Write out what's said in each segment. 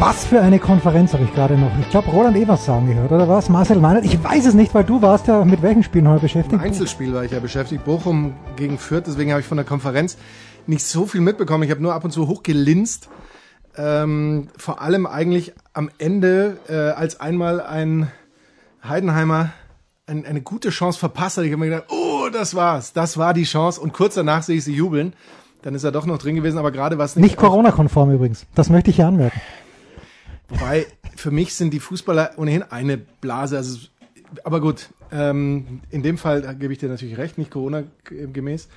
Was für eine Konferenz habe ich gerade noch. Ich glaube, Roland Evers sagen gehört, oder was? Marcel Meinert? Ich weiß es nicht, weil du warst ja mit welchen Spielen heute beschäftigt? Im Einzelspiel war ich ja beschäftigt. Bochum gegen Fürth, deswegen habe ich von der Konferenz nicht so viel mitbekommen. Ich habe nur ab und zu hochgelinst. Ähm, vor allem eigentlich am Ende, äh, als einmal ein Heidenheimer ein, eine gute Chance verpasst hat. Ich habe mir gedacht, oh, das war's. Das war die Chance. Und kurz danach sehe ich sie jubeln. Dann ist er doch noch drin gewesen, aber gerade was nicht. Nicht Corona-konform übrigens. Das möchte ich hier anmerken. Wobei, für mich sind die Fußballer ohnehin eine Blase. Also, aber gut, ähm, in dem Fall gebe ich dir natürlich recht, nicht Corona-gemäß.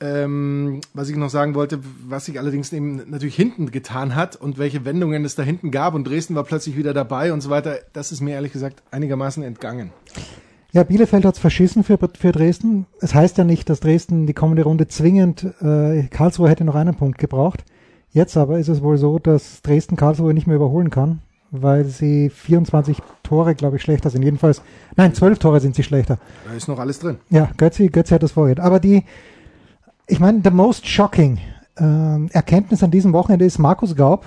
Ähm, was ich noch sagen wollte, was sich allerdings eben natürlich hinten getan hat und welche Wendungen es da hinten gab und Dresden war plötzlich wieder dabei und so weiter, das ist mir ehrlich gesagt einigermaßen entgangen. Ja, Bielefeld hat's verschissen für, für Dresden. Es heißt ja nicht, dass Dresden die kommende Runde zwingend, äh, Karlsruhe hätte noch einen Punkt gebraucht. Jetzt aber ist es wohl so, dass Dresden Karlsruhe nicht mehr überholen kann, weil sie 24 Tore, glaube ich, schlechter sind. Jedenfalls, nein, 12 Tore sind sie schlechter. Da ist noch alles drin. Ja, Götzi, Götzi hat das vorher. Aber die, ich meine, the most shocking äh, Erkenntnis an diesem Wochenende ist, Markus Gaub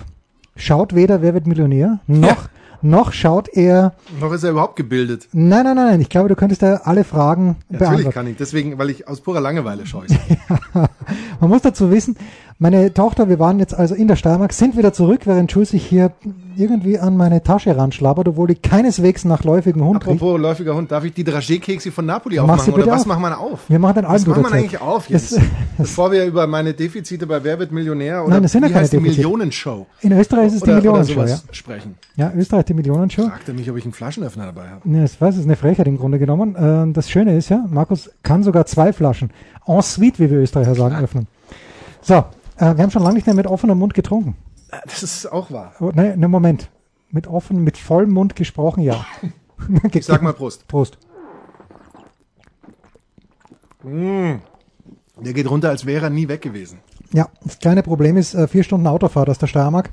schaut weder Wer wird Millionär, noch ja noch schaut er. Noch ist er überhaupt gebildet. Nein, nein, nein, nein. Ich glaube, du könntest da alle Fragen Natürlich beantworten. kann ich. Deswegen, weil ich aus purer Langeweile schaue. ja, man muss dazu wissen, meine Tochter, wir waren jetzt also in der Steiermark, sind wieder zurück, während Jules sich hier irgendwie an meine Tasche ranschlabbert, obwohl ich keineswegs nach läufigem Hund Apropos riecht. läufiger Hund, darf ich die Dragé-Kekse von Napoli Mach aufmachen? Oder was auf. machen wir auf? Wir machen den Was machen wir eigentlich auf jetzt? Das, Bevor wir über meine Defizite bei Wer wird Millionär oder Nein, das sind ja keine heißt die Millionenshow? In Österreich ist es oder, die Millionenshow, ja. sprechen. Ja, Österreich die Millionenshow. Fragte mich, ob ich einen Flaschenöffner dabei habe. Ja, das weiß, ist eine Frechheit im Grunde genommen. Ähm, das Schöne ist ja, Markus kann sogar zwei Flaschen en suite, wie wir Österreicher sagen, öffnen. So, äh, wir haben schon lange nicht mehr mit offenem Mund getrunken. Das ist auch wahr. Oh, nein, ne, Moment. Mit offen, mit vollem Mund gesprochen, ja. ich sag mal Prost. Prost. Mm. Der geht runter, als wäre er nie weg gewesen. Ja, das kleine Problem ist, äh, vier Stunden Autofahrt aus der Steiermark.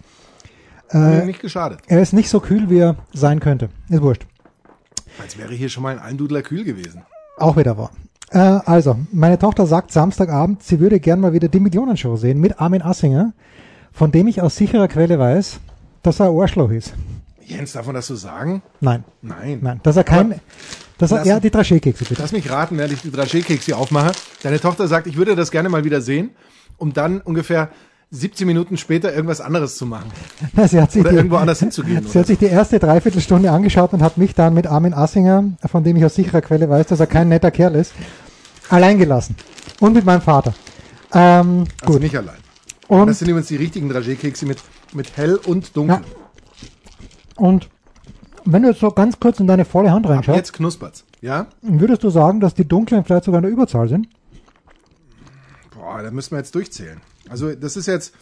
Äh, nicht geschadet. Er ist nicht so kühl, wie er sein könnte. Ist wurscht. Als wäre hier schon mal ein Eindudler kühl gewesen. Auch wieder wahr. Äh, also, meine Tochter sagt Samstagabend, sie würde gern mal wieder die Millionenshow sehen mit Armin Assinger, von dem ich aus sicherer Quelle weiß, dass er Arschloch ist. Jens, darf man das so sagen? Nein. Nein. Nein, dass er kein, Aber dass er, ja, die Dragé-Kekse bitte. Lass mich raten, während ich die Dragé-Kekse aufmache. Deine Tochter sagt, ich würde das gerne mal wieder sehen, um dann ungefähr 17 Minuten später irgendwas anderes zu machen. Na, sie hat sich oder die, irgendwo anders hinzugehen. Sie hat sich die erste Dreiviertelstunde angeschaut und hat mich dann mit Armin Assinger, von dem ich aus sicherer Quelle weiß, dass er kein netter Kerl ist, allein gelassen. Und mit meinem Vater. Ähm, also gut. nicht allein. Und das sind übrigens die richtigen Dragé-Kekse mit, mit hell und dunkel. Ja. Und wenn du jetzt so ganz kurz in deine volle Hand reinschaust. jetzt knuspert's, ja? Würdest du sagen, dass die dunklen vielleicht sogar in der Überzahl sind? Boah, da müssen wir jetzt durchzählen. Also das ist jetzt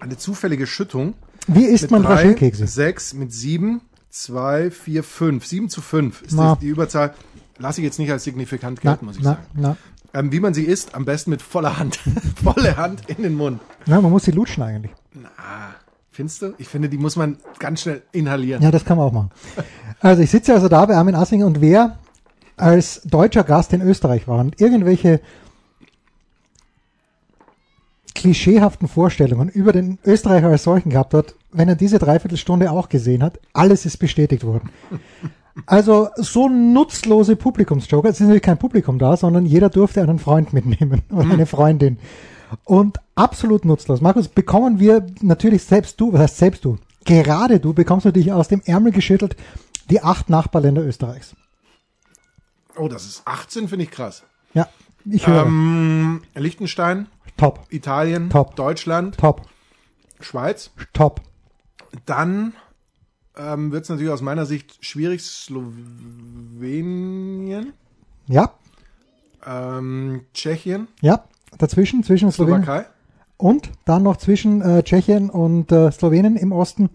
eine zufällige Schüttung. Wie isst man Dragé-Kekse? Sechs mit sieben, zwei, vier, fünf. Sieben zu fünf ist die, die, Überzahl. Lasse ich jetzt nicht als signifikant gelten, muss ich na, sagen. Na. Ähm, wie man sie isst, am besten mit voller Hand. Volle Hand in den Mund. Ja, man muss sie lutschen eigentlich. Na, findest du? Ich finde, die muss man ganz schnell inhalieren. Ja, das kann man auch machen. Also ich sitze also da bei Armin Assinger und wer als deutscher Gast in Österreich war und irgendwelche klischeehaften Vorstellungen über den Österreicher als solchen gehabt hat, wenn er diese Dreiviertelstunde auch gesehen hat, alles ist bestätigt worden. Also so nutzlose Publikumsjoker, es ist natürlich kein Publikum da, sondern jeder durfte einen Freund mitnehmen oder eine Freundin. Und absolut nutzlos. Markus, bekommen wir natürlich selbst du, was heißt selbst du? Gerade du bekommst natürlich aus dem Ärmel geschüttelt die acht Nachbarländer Österreichs. Oh, das ist 18, finde ich krass. Ja, ich höre. Ähm, Liechtenstein. Top. Italien. Top. Deutschland. Top. Schweiz. Top. Dann ähm, wird es natürlich aus meiner Sicht schwierig. Slowenien. Ja. Ähm, Tschechien. Ja. Dazwischen, zwischen Slowenien. Slowakei. Und dann noch zwischen äh, Tschechien und äh, Slowenien im Osten.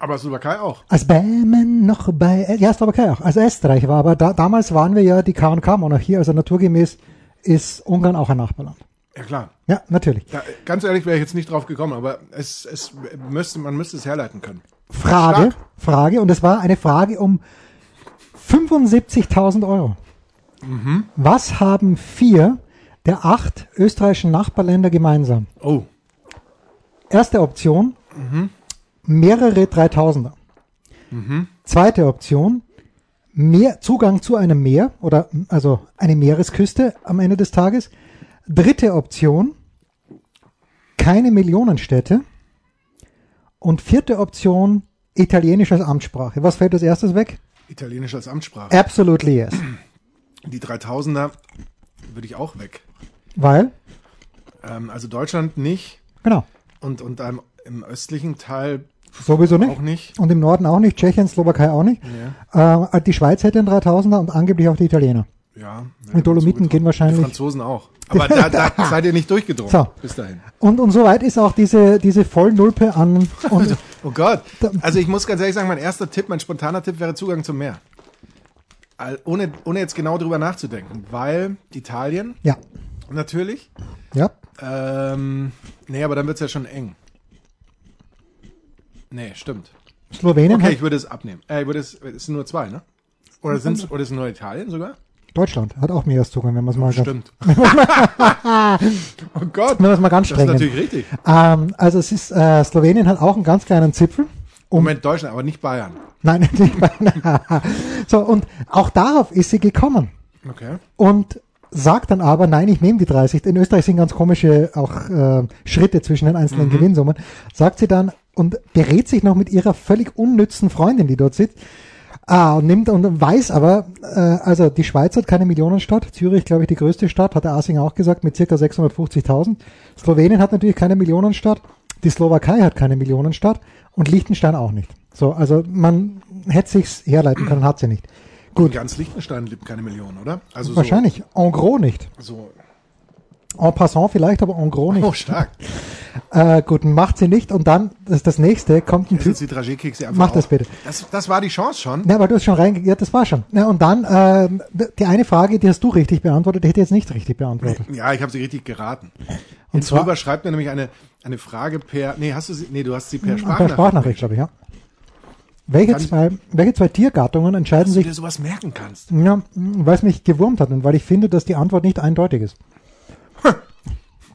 Aber Slowakei auch. Als Bämen noch bei, ja, Slowakei auch. Also Österreich war, aber da, damals waren wir ja die K&K-Monarchie, also naturgemäß ist Ungarn auch ein Nachbarland. Ja klar. Ja, natürlich. Da, ganz ehrlich wäre ich jetzt nicht drauf gekommen, aber es, es müsste, man müsste es herleiten können. Frage, Stark. Frage, und es war eine Frage um 75.000 Euro. Was haben vier der acht österreichischen Nachbarländer gemeinsam? Oh, Erste Option, mehrere 3000er. Zweite Option, mehr Zugang zu einem Meer oder also eine Meeresküste am Ende des Tages. Dritte Option, keine Millionenstädte. Und vierte Option, Italienisch als Amtssprache. Was fällt als erstes weg? Italienisch als Amtssprache. Absolutely yes. Die 3000er würde ich auch weg. Weil, Ähm, also Deutschland nicht genau, und, und ähm, im östlichen Teil sowieso nicht. auch nicht. Und im Norden auch nicht, Tschechien, Slowakei auch nicht. Äh, die Schweiz hätte einen 3000er und angeblich auch die Italiener. Ja. Die Dolomiten gehen Die wahrscheinlich. Franzosen auch. Aber da, da seid ihr nicht durchgedrungen So. bis dahin. Und, und soweit ist auch diese, diese Vollnulpe an. Und, Oh Gott. Also ich muss ganz ehrlich sagen, mein erster Tipp, mein spontaner Tipp wäre Zugang zum Meer. Ohne, ohne jetzt genau drüber nachzudenken. Weil Italien, ja, natürlich. ja. Ähm, nee, aber dann wird's ja schon eng. Nee, stimmt. Slowenien Okay, ich würde es abnehmen. Äh, ich würde es, es sind nur zwei, ne? Oder sind's, oder ist es nur Italien sogar? Deutschland hat auch Meereszugang, wenn man es mal, Stimmt. oh Gott. wenn man es mal ganz Das ist streng nimmt. natürlich richtig. Ähm, also es ist, äh, Slowenien hat auch einen ganz kleinen Zipfel. Moment, Deutschland, aber nicht Bayern. Nein, nicht bei, so, und auch darauf ist sie gekommen. Okay. und sagt dann aber, nein, ich nehme die 30. In Österreich sind ganz komische auch äh, Schritte zwischen den einzelnen Gewinnsummen. Sagt sie dann und berät sich noch mit ihrer völlig unnützen Freundin, die dort sitzt. Ah, und nimmt und weiß aber, äh, also die Schweiz hat keine Millionenstadt, Zürich, glaube ich, die größte Stadt, hat der Asing auch gesagt, mit circa 650.000. Slowenien hat natürlich keine Millionenstadt, die Slowakei hat keine Millionenstadt und Liechtenstein auch nicht. So, also man hätte sich's herleiten können, hat sie nicht. Gut. Ganz Liechtenstein lebt keine Million, oder? Also Wahrscheinlich, en gros nicht. So, En passant vielleicht, aber en gros nicht. Oh, stark. Äh, gut, macht sie nicht und dann, das, das nächste, kommt ein Typ. Mach das auf. bitte. Das, das war die Chance schon. Na, aber du hast schon reingegangen, ja, das war schon. Ja, und dann, äh, die eine Frage, die hast du richtig beantwortet, die hätte ich jetzt nicht richtig beantwortet. Ja, ich habe sie richtig geraten. Und zwar- drüber schreibt mir nämlich eine, eine Frage per, nee, hast du sie, nee, du hast sie per Per Sprachnachricht. Sprachnachricht, glaube ich, ja. Welche zwei, welche zwei Tiergattungen entscheiden Dass du sich, dir sowas merken kannst. ja, weil es mich gewurmt hat und weil ich finde, dass die Antwort nicht eindeutig ist.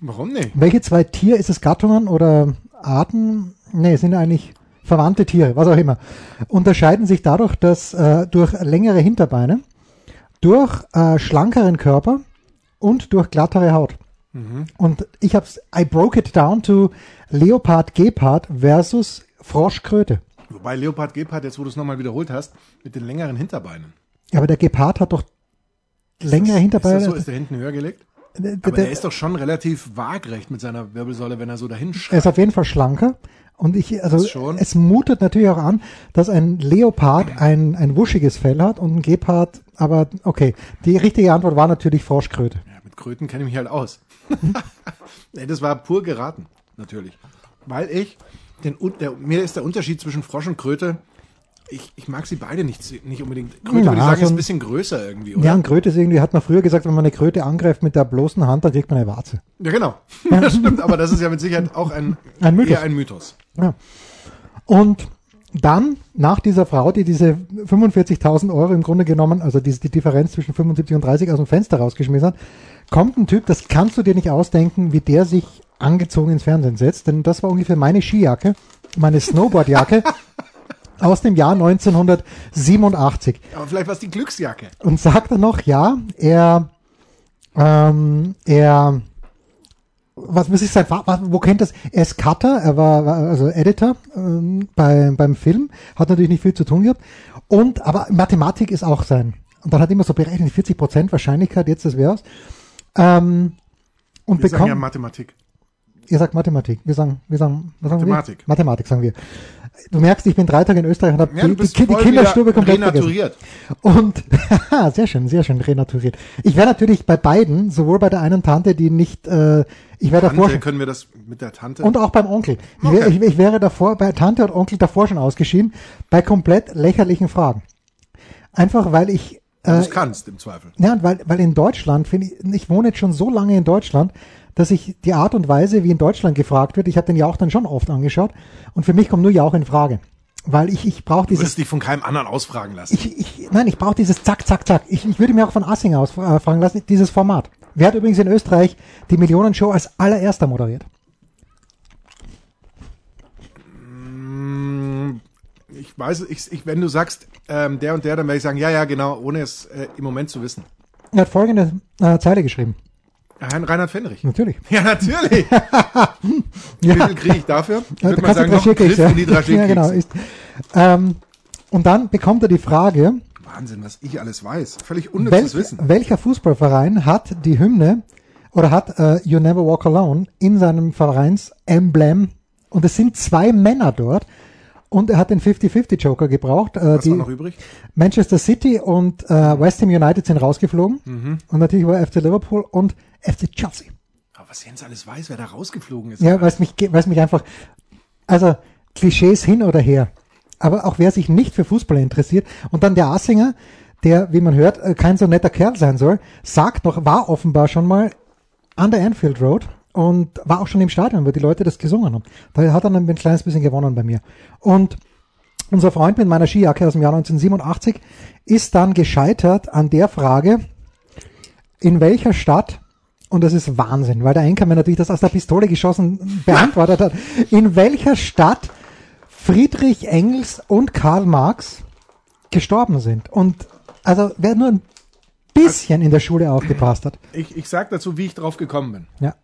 Warum nicht? Welche zwei Tier, ist es Gattungen oder Arten? Nee, sind eigentlich verwandte Tiere, was auch immer. Unterscheiden sich dadurch, dass äh, durch längere Hinterbeine, durch äh, schlankeren Körper und durch glattere Haut. Und ich hab's, I broke it down to Leopard Gepard versus Froschkröte. Wobei Leopard Gepard, jetzt wo du es nochmal wiederholt hast, mit den längeren Hinterbeinen. Ja, aber der Gepard hat doch längere Ist Hinterbeine. das so? Ist der hinten höher gelegt? Der- Aber der- der ist doch schon relativ waagrecht mit seiner Wirbelsäule, wenn er so dahin Er schreit. ist auf jeden Fall schlanker. Und ich, also es mutet natürlich auch an, dass ein Leopard ein, ein wuschiges Fell hat und ein Gepard, aber okay. Die richtige Antwort war natürlich Froschkröte. Ja, mit Kröten kenne ich mich halt aus. das war pur geraten, natürlich. Weil ich, den, der, mir ist der Unterschied zwischen Frosch und Kröte, ich, ich mag sie beide nicht, nicht unbedingt. Kröte, Na, würde ich sagen, so ist ein- bisschen größer irgendwie, oder? Ja, ein Kröte ist irgendwie, hat man früher gesagt, wenn man eine Kröte angreift mit der bloßen Hand, dann kriegt man eine Warze. Ja, genau. Das stimmt, aber das ist ja mit Sicherheit auch ein, Ein Mythos. eher ein Mythos. Ja. Und dann, nach dieser Frau, die diese 45.000 Euro im Grunde genommen, also die, die Differenz zwischen 75 und 30 aus dem Fenster rausgeschmissen hat, kommt ein Typ, das kannst du dir nicht ausdenken, wie der sich angezogen ins Fernsehen setzt, denn das war ungefähr meine Skijacke, meine Snowboardjacke aus dem Jahr 1987 Aber vielleicht war es die Glücksjacke. und sagt dann noch, ja, er, ähm, er, was, sein, Fa- was, wo kennt das? Er ist Cutter, er war, also Editor ähm, bei, beim Film, hat natürlich nicht viel zu tun gehabt. Und, aber Mathematik ist auch sein. Und dann hat er immer so berechnet, 40% Wahrscheinlichkeit, jetzt das wär's. Ähm, und Wir sagen ja bekommt, Mathematik. ihr sagt Mathematik, wir sagen, wir sagen, was sagen Mathematik. wir? Mathematik sagen wir. Du merkst, ich bin drei Tage in Österreich und habe Ja, die, die, die Kinderstube komplett vergessen. renaturiert. Und sehr schön, sehr schön renaturiert. Ich wäre natürlich bei beiden, sowohl bei der einen Tante, die nicht, äh, ich wäre davor schon, können wir das mit der Tante? und auch beim Onkel. Ich, wär, Okay. ich, ich wäre davor, bei Tante und Onkel davor schon ausgeschieden, bei komplett lächerlichen Fragen. Einfach weil ich Wenn du kannst, im Zweifel. Ja, weil, weil in Deutschland, finde ich, ich wohne jetzt schon so lange in Deutschland, dass ich die Art und Weise, wie in Deutschland gefragt wird, ich habe den Jauch dann schon oft angeschaut und für mich kommt nur Jauch in Frage. Weil ich, ich brauche Du dieses wirst dich von keinem anderen ausfragen lassen. ich, ich, nein, ich brauche dieses Zack, Zack, Zack. Ich, ich würde mir auch von Assinger aus äh, lassen, dieses Format. Wer hat übrigens in Österreich die Millionenshow als allererster moderiert? Ich weiß, ich, ich, wenn du sagst, ähm, der und der, dann werde ich sagen, ja, ja, genau, ohne es äh, im Moment zu wissen. Er hat folgende äh, Zeile geschrieben. Reinhard Fendrich. Natürlich. Ja, natürlich. Wie Ja, viel kriege ich dafür? Ich ja, würde da mal sagen, noch Griff in die. Ja, genau. Ist, ähm, und dann bekommt er die Frage, Wahnsinn, was ich alles weiß. Völlig unnützes welch, Wissen. welcher Fußballverein hat die Hymne oder hat äh, You Never Walk Alone in seinem Vereinsemblem und es sind zwei Männer dort und er hat den 50-50 Joker gebraucht. Äh, Was die war noch übrig? Manchester City und äh, West Ham United sind rausgeflogen Mhm. und natürlich war FC Liverpool und FC Chelsea. Aber was Jens alles weiß, wer da rausgeflogen ist. Ja, weil es mich, es mich einfach, also Klischees hin oder her. Aber auch wer sich nicht für Fußball interessiert und dann der Assinger, der, wie man hört, äh, kein so netter Kerl sein soll, sagt noch, war offenbar schon mal an der Anfield Road und war auch schon im Stadion, wo die Leute das gesungen haben. Da hat er ein kleines bisschen gewonnen bei mir. Und unser Freund mit meiner Skijacke aus dem Jahr 1987 ist dann gescheitert an der Frage, in welcher Stadt, und das ist Wahnsinn, weil der Enker mir natürlich das aus der Pistole geschossen beantwortet hat, in welcher Stadt Friedrich Engels und Karl Marx gestorben sind. Und also wer nur ein bisschen in der Schule aufgepasst hat. Ich, ich sag dazu, wie ich drauf gekommen bin. Ja.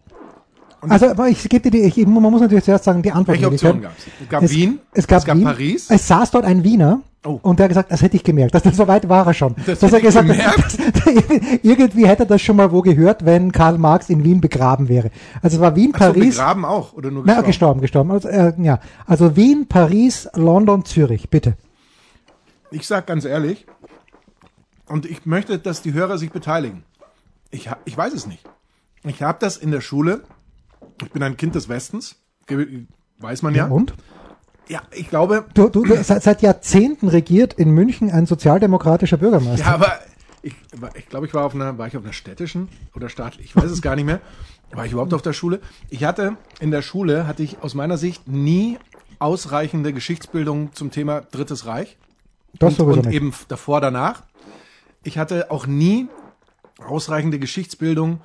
Also, aber ich gebe dir die, ich, man muss natürlich zuerst sagen, die Antwort. Welche Optionen gab es? Es gab Wien, es gab, es gab Wien, Paris. Es saß dort ein Wiener. Oh. Und der hat gesagt, das hätte ich gemerkt. Das, so weit war er schon. Das Dass er gesagt gemerkt? hat, irgendwie hätte er das schon mal wo gehört, wenn Karl Marx in Wien begraben wäre. Also es war Wien, Ach so, Paris. begraben auch oder nur Na, gestorben? gestorben, gestorben. Also, äh, ja. also Wien, Paris, London, Zürich, bitte. Ich sag ganz ehrlich, und ich möchte, dass die Hörer sich beteiligen. Ich, ich weiß es nicht. Ich habe das in der Schule. Ich bin ein Kind des Westens. Weiß man ja. Und? Ja, ich glaube, Du, du, du seit, seit Jahrzehnten regiert in München ein sozialdemokratischer Bürgermeister. ja, aber ich, ich glaube, ich war auf einer, war ich auf einer städtischen oder staatlich, ich weiß es gar nicht mehr. War ich überhaupt auf der Schule? Ich hatte in der Schule hatte ich aus meiner Sicht nie ausreichende Geschichtsbildung zum Thema Drittes Reich. das und, und nicht. eben davor, danach. Ich hatte auch nie ausreichende Geschichtsbildung.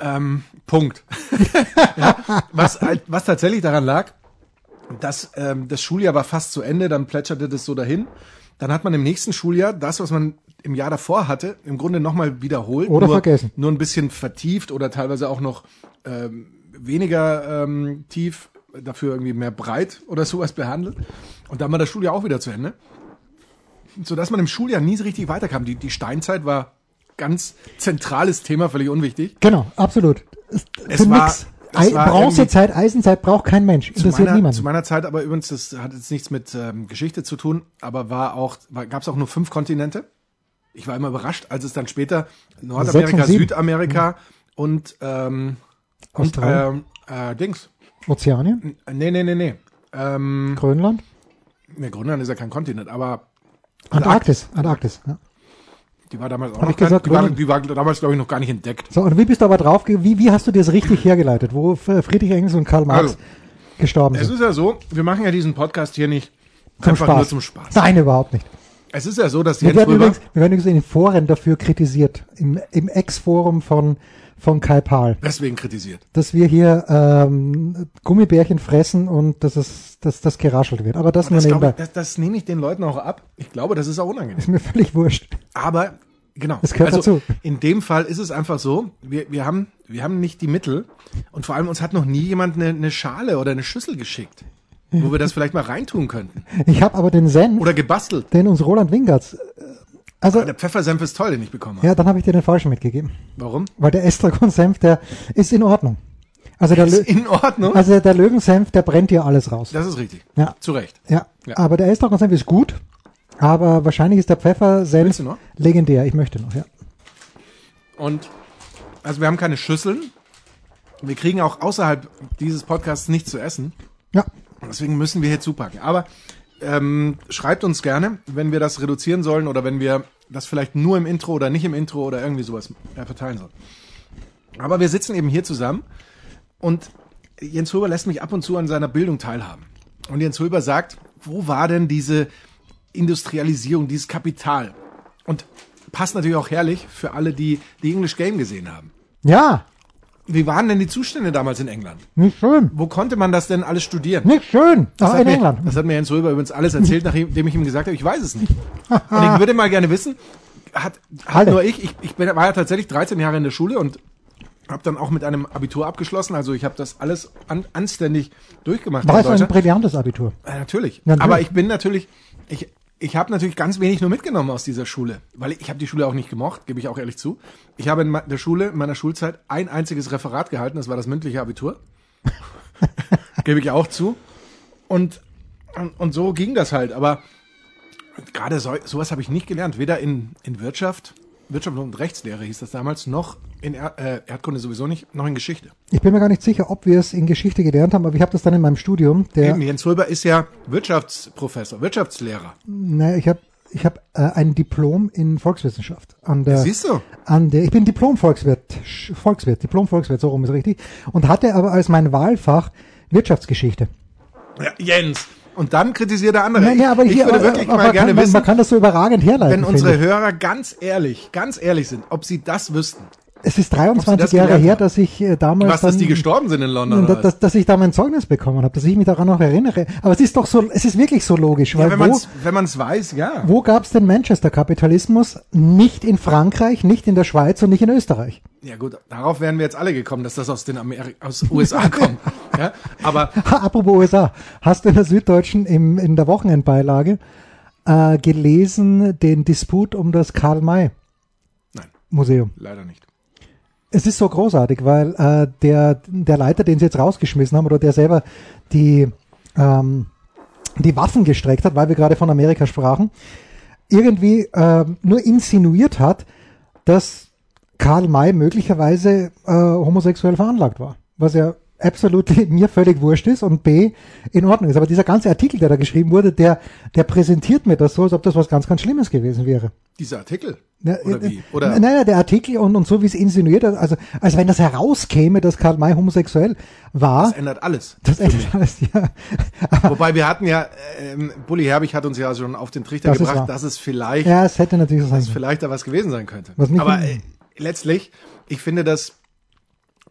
Ähm, Punkt. ja, was, halt- was tatsächlich daran lag, dass ähm, das Schuljahr war fast zu Ende, dann plätscherte das so dahin. Dann hat man im nächsten Schuljahr das, was man im Jahr davor hatte, im Grunde nochmal wiederholt. Oder nur, vergessen. Nur ein bisschen vertieft oder teilweise auch noch ähm, weniger ähm, tief, dafür irgendwie mehr breit oder sowas behandelt. Und dann war das Schuljahr auch wieder zu Ende sodass man im Schuljahr nie so richtig weiterkam. Die, die Steinzeit war ganz zentrales Thema, völlig unwichtig. Genau, absolut. Es, Es für war- nix. war Bronzezeit, Eisenzeit braucht kein Mensch. Zu Interessiert meiner, niemanden. zu meiner Zeit aber übrigens, das hat jetzt nichts mit ähm, Geschichte zu tun, aber war auch, gab es auch nur fünf Kontinente. Ich war immer überrascht, als es dann später Nordamerika. Südamerika und, ähm, und ähm, äh, Dings. Ozeanien, Nee, nee, nee, nee. Ähm, Grönland, nee, Grönland ist ja kein Kontinent, aber Antarktis. Antarktis. Ja. Die war damals auch Hab noch ich gesagt, kein, die, war, die war damals, glaube ich, noch gar nicht entdeckt. So, und wie bist du aber drauf, wie, wie hast du das richtig hergeleitet, wo Friedrich Engels und Karl Marx Also, gestorben Es sind? ist ja so, wir machen ja diesen Podcast hier nicht Zum einfach Spaß. nur zum Spaß. Nein, überhaupt nicht. Es ist ja so, dass Wir Jens werden, Röber, übrigens, wir werden übrigens in den Foren dafür kritisiert, im, im Ex-Forum von, von Kai Pahl, deswegen kritisiert. dass wir hier ähm, Gummibärchen fressen und dass, es, dass das geraschelt wird. Aber das nur Das, nebenbei. ich, das, das nehme ich den Leuten auch ab. Ich glaube, das ist auch unangenehm. ist mir völlig wurscht. Aber genau. Das gehört also, dazu. In dem Fall ist es einfach so, wir, wir, haben, wir haben nicht die Mittel und vor allem uns hat noch nie jemand eine, eine Schale oder eine Schüssel geschickt, wo wir das vielleicht mal reintun könnten. Ich habe aber den Senf, Oder gebastelt. den uns Roland Wingertz, äh, also, Der Pfeffersenf ist toll, den ich bekommen habe. ja, dann habe ich dir den falschen mitgegeben. Warum? Weil der Estragon-Senf, der ist in Ordnung. Also der, Ist in Ordnung. also der Löwensenf, der brennt dir alles raus. Das ist richtig. Ja. Zu Recht. Ja, Ja. aber der Estragon-Senf ist gut, aber wahrscheinlich ist der Pfeffersenf legendär. Ich möchte noch, ja. Und also wir haben keine Schüsseln. Wir kriegen auch außerhalb dieses Podcasts nichts zu essen. Ja, Deswegen müssen wir hier zupacken. Aber ähm, schreibt uns gerne, wenn wir das reduzieren sollen oder wenn wir das vielleicht nur im Intro oder nicht im Intro oder irgendwie sowas äh, verteilen soll. Aber wir sitzen eben hier zusammen und Jens Huber lässt mich ab und zu an seiner Bildung teilhaben. Und Jens Huber sagt, wo war denn diese Industrialisierung, dieses Kapital? Und passt natürlich auch herrlich für alle, die die English Game gesehen haben. Ja, Wie waren denn die Zustände damals in England? nicht schön. Wo konnte man das denn alles studieren? Nicht schön. Das in mir, England. Das hat mir Jens Röber übrigens alles erzählt, nachdem ich ihm gesagt habe, ich weiß es nicht. Und ich würde mal gerne wissen, hat, hat nur ich, ich, ich bin, war ja tatsächlich 13 Jahre in der Schule und habe dann auch mit einem Abitur abgeschlossen. Also ich habe das alles an, anständig durchgemacht War es ein brillantes Abitur. Äh, natürlich. Natürlich. Aber ich bin natürlich, ich, ich habe natürlich ganz wenig nur mitgenommen aus dieser Schule, weil ich, habe die Schule auch nicht gemocht, gebe ich auch ehrlich zu. Ich habe in der Schule, in meiner Schulzeit, ein einziges Referat gehalten, das war das mündliche Abitur. gebe ich auch zu. Und, und, und so ging das halt. Aber gerade so, sowas habe ich nicht gelernt, weder in, in Wirtschaft, Wirtschaft und Rechtslehre hieß das damals, noch in er, äh, Erdkunde sowieso nicht, noch in Geschichte. Ich bin mir gar nicht sicher, ob wir es in Geschichte gelernt haben, aber ich habe das dann in meinem Studium, der, Eben, Jens Röber ist ja Wirtschaftsprofessor, Wirtschaftslehrer. ne, ich habe ich hab, äh, ein Diplom in Volkswissenschaft an der, Siehst du? an der, ich bin Diplom-Volkswirt, Volkswirt, Diplom-Volkswirt, so rum ist richtig, und hatte aber als mein Wahlfach Wirtschaftsgeschichte. Ja, Jens. Und dann kritisiert der andere. Nein, ja, aber ich hier, würde aber, wirklich aber mal man, gerne kann, wissen, man kann das so überragend herleiten. wenn unsere. Hörer ganz ehrlich, ganz ehrlich sind, ob sie das wüssten. Es ist Ob 23 Sie das Jahre her, dass ich äh, damals Was, dass dann, die gestorben sind in London? dass, dass, dass ich da mein Zeugnis bekommen habe, dass ich mich daran noch erinnere. Aber es ist doch so, es ist wirklich so logisch, ja, weil wenn wo, man es wenn man's weiß, ja. wo gab es den Manchester-Kapitalismus? Nicht in Frankreich, nicht in der Schweiz und nicht in Österreich. Ja gut, darauf wären wir jetzt alle gekommen, dass das aus den Ameri aus USA kommt. Ja, aber apropos USA, hast du in der Süddeutschen im, in der Wochenendbeilage äh, gelesen den Disput um das Karl-May-Museum? nein, leider nicht. Es ist so großartig, weil äh, der, der Leiter, den sie jetzt rausgeschmissen haben, oder der selber die, ähm, die Waffen gestreckt hat, weil wir gerade von Amerika sprachen, irgendwie äh, nur insinuiert hat, dass Karl May möglicherweise äh, homosexuell veranlagt war. Was ja absolut mir völlig wurscht ist und B in Ordnung ist. Aber dieser ganze Artikel, der da geschrieben wurde, der, der präsentiert mir das so, als ob das was ganz, ganz Schlimmes gewesen wäre. Dieser Artikel. Oder äh, wie? Oder Nein, nein, der Artikel und, und so wie es insinuiert, also als wenn das herauskäme, dass Karl May homosexuell war. das ändert alles. Das ändert alles, ja. Wobei wir hatten ja, ähm, Bully Herbig hat uns ja schon auf den Trichter Das ist gebracht, dass es vielleicht ja, es hätte natürlich so sein dass vielleicht da was gewesen sein könnte. Was nicht Aber äh, letztlich, ich finde, das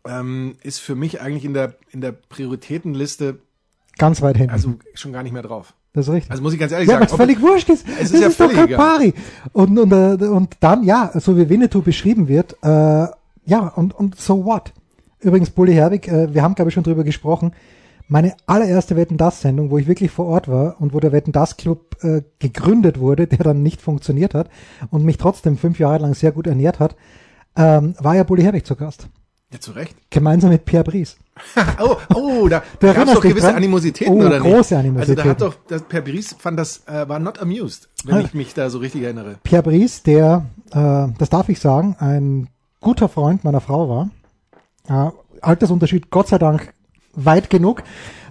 ähm, ist für mich eigentlich in der, in der Prioritätenliste Ganz weit hinten. also schon gar nicht mehr drauf. das ist richtig. Also muss ich ganz ehrlich ja, sagen. was völlig wurscht ist. Es ist das ja ist doch Campari. Und, und, äh, und dann, ja, so wie Winnetou beschrieben wird, äh, ja, und, und so what? Übrigens, Bully Herbig, äh, wir haben, glaube ich, schon drüber gesprochen. Meine allererste Wetten das Sendung, wo ich wirklich vor Ort war und wo der Wetten das Club äh, gegründet wurde, der dann nicht funktioniert hat und mich trotzdem fünf Jahre lang sehr gut ernährt hat, ähm, war ja Bully Herbig zu Gast. Ja, zu Recht. Gemeinsam mit Pierre Brice. Oh, oh, da gab es doch gewisse dran? Animositäten, Oh, oder nicht? große Also Animositäten. da hat doch, das, Per Brice fand das, äh, war not amused, wenn Ah. ich mich da so richtig erinnere. Pierre Brice, der, äh, das darf ich sagen, ein guter Freund meiner Frau war. Äh, Altersunterschied, Gott sei Dank, weit genug,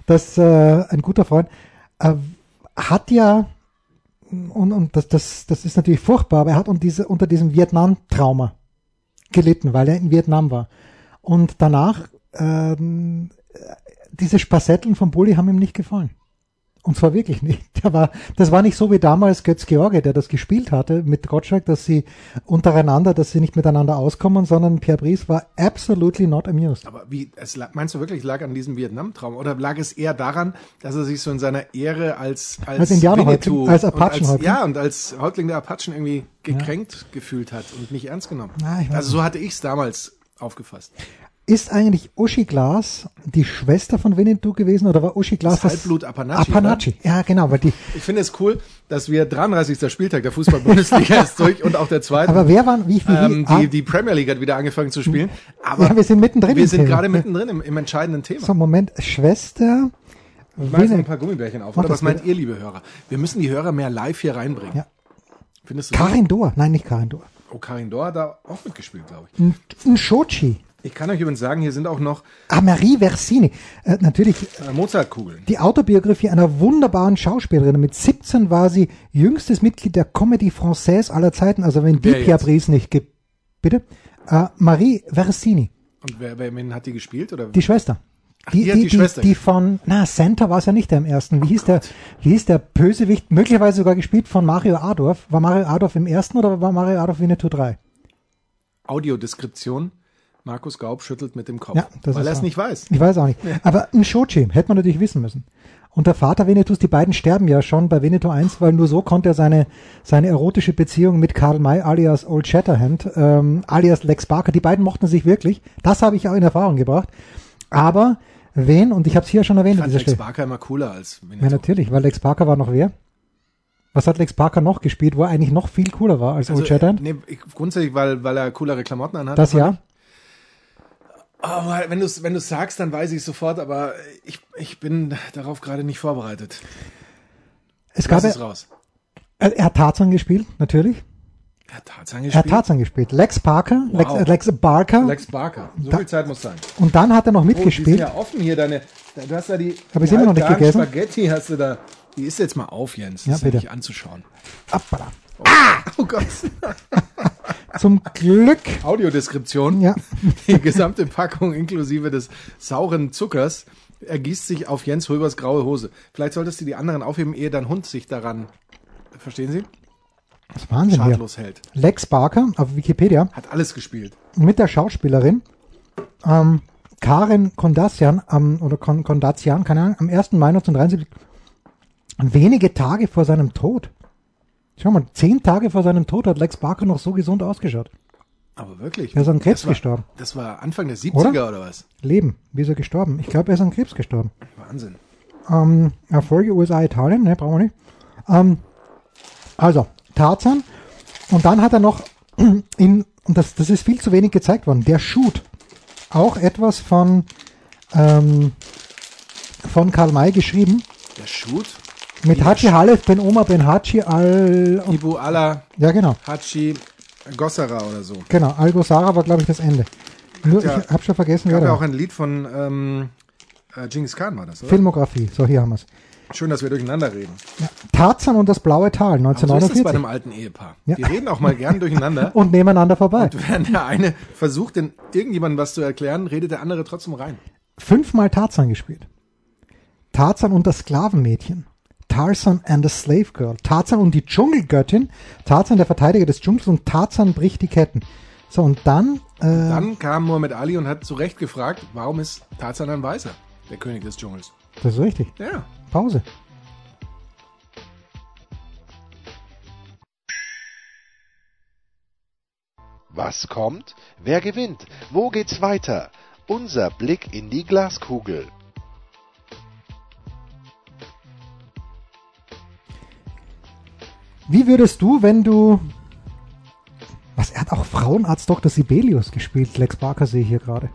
dass äh, ein guter Freund äh, hat ja, und, und das, das, das ist natürlich furchtbar, aber er hat unter, diese, unter diesem Vietnam-Trauma gelitten, weil er in Vietnam war. Und danach, ähm, diese Spassetteln von Bulli haben ihm nicht gefallen. Und zwar wirklich nicht. Der war, das war nicht so wie damals Götz George, der das gespielt hatte mit Gottschalk, dass sie untereinander, dass sie nicht miteinander auskommen, sondern Pierre Brice war absolutely not amused. Aber wie, es meinst du wirklich, lag an diesem Vietnam-Traum? Oder lag es eher daran, dass er sich so in seiner Ehre als, als, Als Indianerhäuptling, als Apachenhäuptling? Ja, und als Häuptling der Apachen irgendwie gekränkt gefühlt hat und nicht ernst genommen. Weiß also so hatte ich es damals aufgefasst. Ist eigentlich Uschi Glas die Schwester von Winnetou gewesen oder war Uschi Glas Das Halbblut Apanachi, Apanachi, ja genau, weil die, Ich finde es cool, dass wir 33. Spieltag der Fußball-Bundesliga ist durch und auch der zweite. aber wer waren, wie, wie, ähm, die, die Premier League hat wieder angefangen zu spielen. Aber ja, wir sind mittendrin wir sind gerade mittendrin im, im entscheidenden Thema. So, Moment, Schwester, Ich noch ein paar Gummibärchen auf. Oder was meint bitte. ihr, liebe Hörer? Wir müssen die Hörer mehr live hier reinbringen. Ja. Findest du? Karin Dor, nein, nicht Karin Dor, Oh, Karin Dor hat da auch mitgespielt, glaube ich. ein, Shochi, Ich kann euch übrigens sagen, hier sind auch noch Ah, Marie Versini. Äh, natürlich äh, Mozartkugeln. die Autobiografie einer wunderbaren Schauspielerin. Mit 17 war sie jüngstes Mitglied der Comédie Française aller Zeiten. Also wenn die Pierre nicht gibt. Bitte? Äh, Marie Versini, Und wer, wer wen hat die gespielt? Oder? die Schwester. Die hat die Schwester die von, na, Santa war es ja nicht der im ersten. Wie hieß der, wie hieß der Bösewicht? Möglicherweise sogar gespielt von Mario Adorf. War Mario Adorf im ersten oder war Mario Adorf Winnetou 3? Audiodeskription. Markus Gaub schüttelt mit dem Kopf, Ja, das weil er es nicht weiß. Ich weiß auch nicht. Aber ein Shoji hätte man natürlich wissen müssen. Und der Vater Winnetous, die beiden sterben ja schon bei Winnetou 1, weil nur so konnte er seine, seine erotische Beziehung mit Karl May alias Old Shatterhand, ähm, alias Lex Barker, die beiden mochten sich wirklich. Das habe ich auch in Erfahrung gebracht. Aber wen, und ich habe es hier schon erwähnt Ich an fand Lex Stelle. Barker immer cooler als Ja, Winnetou. natürlich, weil Lex Barker war noch wer? Was hat Lex Barker noch gespielt, wo er eigentlich noch viel cooler war als Old Also, Shatterhand? nee, ich, grundsätzlich, weil, weil er coolere Klamotten anhat. Das ja. Aber wenn du es wenn du's sagst, dann weiß ich sofort, aber ich, ich bin darauf gerade nicht vorbereitet. Es gab, Lass es ja- raus. äh, er hat Tarzan gespielt, natürlich. Er hat Tarzan gespielt. Tarzan gespielt. Lex Parker, Lex, Wow. äh, Lex Barker. Lex Barker. So Da- viel Zeit muss sein. Und dann hat er noch Oh, die sind mitgespielt. ja offen hier, deine. Du hast da die. Hab ich immer noch nicht gegessen? Spaghetti hast du da. Die ist jetzt mal auf, Jens. Das Ja, ist ja bitte. nicht anzuschauen. Appala. Oh Gott. Zum Glück. Audiodeskription. Ja. Die gesamte Packung inklusive des sauren Zuckers ergießt sich auf Jens Röbers graue Hose. Vielleicht solltest du die anderen aufheben, ehe dein Hund sich daran, verstehen Sie, Das ist Wahnsinn hier. schadlos hält. Lex Barker auf Wikipedia Hat alles gespielt. mit der Schauspielerin ähm, Karen Kondasian am, oder Kon Kondasian, keine Ahnung, am 1. Mai 1973, wenige Tage vor seinem Tod. Schau mal, zehn Tage vor seinem Tod hat Lex Barker noch so gesund ausgeschaut. Aber wirklich. Er ist an Krebs das war, gestorben. Das war Anfang der 70er oder, Oder? was? Leben. Wie ist er gestorben? Ich glaube, er ist an Krebs gestorben. Wahnsinn. Ähm, Erfolge USA, Italien, ne, brauchen wir nicht. Ähm, also, Tarzan. Und dann hat er noch in, und das, das ist viel zu wenig gezeigt worden, der Shoot. Auch etwas von, ähm, von Karl May geschrieben. Der Shoot. Mit Ja, Haji Halef Ben Omar Ben Haji al, Ibu Allah ja genau, Hachi Gossara oder so. genau, Al Gosara war glaube ich das Ende. Nur, Ja. ich habe schon vergessen, wer ja auch ein Lied von ähm, äh, Genghis Khan war das, oder? Filmografie, so hier haben wir es. Schön, dass wir durcheinander reden. Tarzan und das blaue Tal, Aber so ist es bei 1949. einem alten Ehepaar. Ja. Die reden auch mal gern durcheinander. und nebeneinander vorbei. Und während der eine versucht, den irgendjemandem was zu erklären, redet der andere trotzdem rein. fünfmal Tarzan gespielt. Tarzan und das Sklavenmädchen. Tarzan and the Slave Girl. Tarzan und die Dschungelgöttin. Tarzan der Verteidiger des Dschungels und Tarzan bricht die Ketten. So, und dann, äh, Dann kam Muhammad Ali und hat zu Recht gefragt, warum ist Tarzan ein Weißer, der König des Dschungels? das ist richtig. Ja. Pause. Was kommt? Wer gewinnt? Wo geht's weiter? Unser Blick in die Glaskugel. Wie würdest du, wenn du, was, er hat auch Frauenarzt Dr. Sibelius gespielt, Lex Barker sehe ich hier gerade.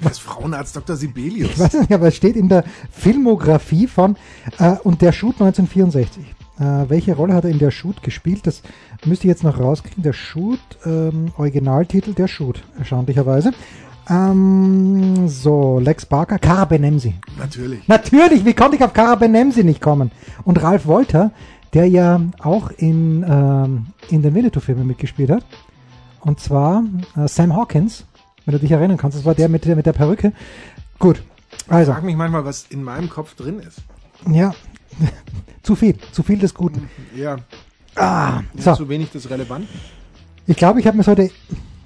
Was Frauenarzt Dr. Sibelius? Ich weiß nicht, aber es steht in der Filmografie von äh, und der Shoot 1964. Äh, welche Rolle hat er in der Shoot gespielt? Das müsste ich jetzt noch rauskriegen. Der Shoot, ähm, Originaltitel, der Shoot, erstaunlicherweise. Ähm, so, Lex Barker, Cara Benemsi. Natürlich. Natürlich, wie konnte ich auf Cara Benemsi nicht kommen? Und Ralph Wolter, der ja auch in, ähm, in den Winnetou-Filmen mitgespielt hat. Und zwar äh, Sam Hawkins, wenn du dich erinnern kannst. Das war der mit, der mit der Perücke. Gut, also, Ich frage mich manchmal, was in meinem Kopf drin ist. ja, zu viel, zu viel des Guten. Ja, Ah, so. zu wenig des Relevanten. Ich glaube, ich habe mir heute,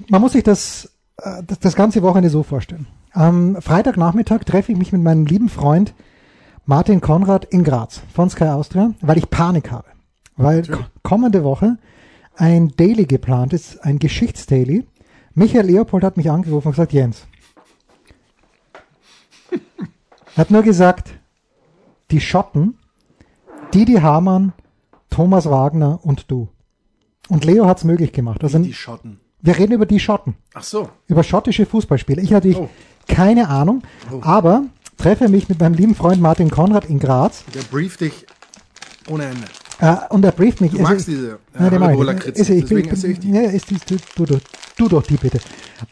man muss sich das, äh, das, das ganze Wochenende so vorstellen. Am Freitagnachmittag treffe ich mich mit meinem lieben Freund Martin Konrad in Graz von Sky Austria, weil ich Panik habe. Weil ko- kommende Woche ein Daily geplant ist, ein Geschichtsdaily. Michael Leopold hat mich angerufen und gesagt, Jens. Er hat nur gesagt, die Schotten, Didi Hamann, Thomas Wagner und du. Und Leo hat's möglich gemacht. Also Die Schotten. wir reden über die Schotten, Ach so. über schottische Fußballspieler. Ich hatte ich Oh. keine Ahnung, aber treffe mich mit meinem lieben Freund Martin Konrad in Graz. Der brieft dich ohne Ende. Äh, und er brieft mich. Du also- magst diese äh, Ja, den mag ich. Haribo-Lakritze, Ist- ich- deswegen ich- esse ich die. Ja, ist die, du, du, du, doch die bitte.